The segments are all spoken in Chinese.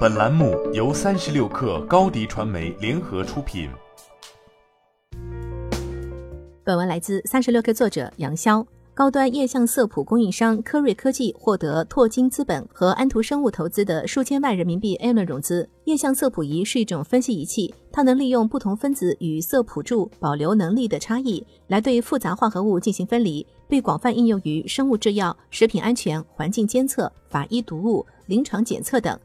本栏目由三十六氪高低传媒联合出品。本文来自三十六氪作者杨潇。高端液相色谱供应商科瑞科技获得拓金资本和安图生物投资的数千万人民币 A 轮融资。液相色谱仪是一种分析仪器，它能利用不同分子与色谱柱保留能力的差异，来对复杂化合物进行分离，被广泛应用于生物制药、食品安全、环境监测、法医毒物、临床检测等。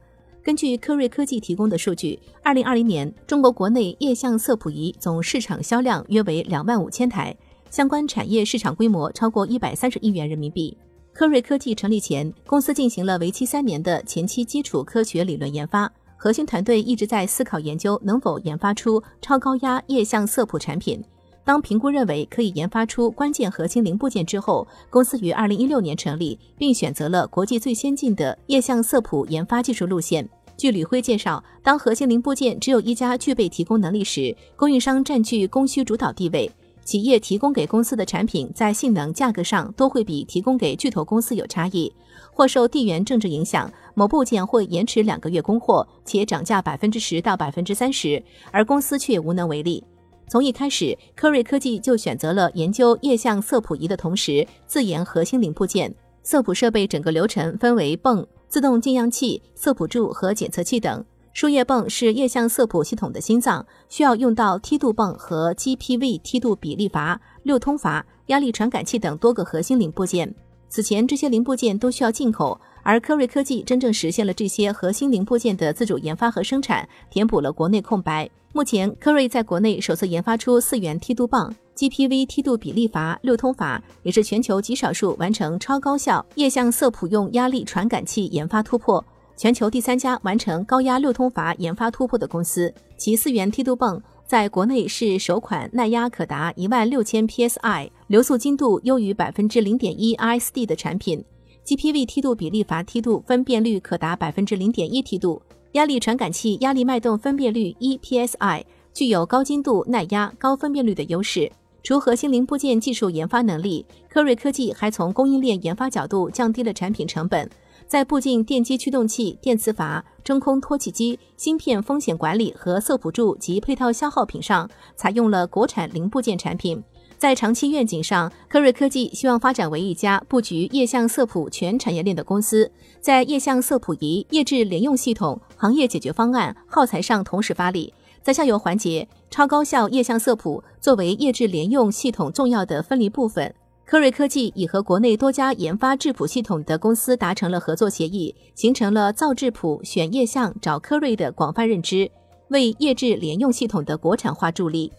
根据科瑞科技提供的数据，二零二零年中国国内液相色谱仪总市场销量约为两万五千台。相关产业市场规模超过一百三十亿元人民币。科瑞科技成立前，公司进行了为期三年的前期基础科学理论研发，核心团队一直在思考研究能否研发出超高压液相色谱产品。当评估认为可以研发出关键核心零部件之后，公司于二零一六年成立，并选择了国际最先进的液相色谱研发技术路线。据吕辉介绍，当核心零部件只有一家具备提供能力时，供应商占据供需主导地位。企业提供给公司的产品在性能、价格上都会比提供给巨头公司有差异，或受地缘政治影响，某部件会延迟两个月供货，且涨价百分之十到百分之三十，而公司却无能为力。从一开始，科瑞科技就选择了研究液相色谱仪的同时，自研核心零部件。色谱设备整个流程分为泵、自动进样器、色谱柱和检测器等。输液泵是液相色谱系统的心脏，需要用到梯度泵和 GPV 梯度比例阀、六通阀、压力传感器等多个核心零部件。此前这些零部件都需要进口，而科瑞科技真正实现了这些核心零部件的自主研发和生产，填补了国内空白。目前，科瑞在国内首次研发出四元梯度泵、GPV 梯度比例阀、六通阀，也是全球极少数完成超高效液相色谱用压力传感器研发突破。全球第三家完成高压六通阀研发突破的公司，其四元梯度泵在国内是首款耐压可达一万六千 psi、流速精度优于百分之零点一 I S D 的产品。GPV 梯度比例阀梯度分辨率可达百分之零点一梯度，压力传感器压力脉动分辨率一 psi，具有高精度、耐压、高分辨率的优势。除核心零部件技术研发能力，科瑞科技还从供应链研发角度降低了产品成本。在部件电机驱动器、电磁阀、真空脱气机、芯片风险管理和色谱柱及配套消耗品上，采用了国产零部件产品。在长期愿景上，科瑞科技希望发展为一家布局液相色谱全产业链的公司，在液相色谱仪、液质联用系统、行业解决方案、耗材上同时发力。在下游环节，超高效液相色谱作为液质联用系统重要的分离部分。科瑞科技已和国内多家研发质谱系统的公司达成了合作协议，形成了造质谱、选液相找科瑞的广泛认知，为液质联用系统的国产化助力。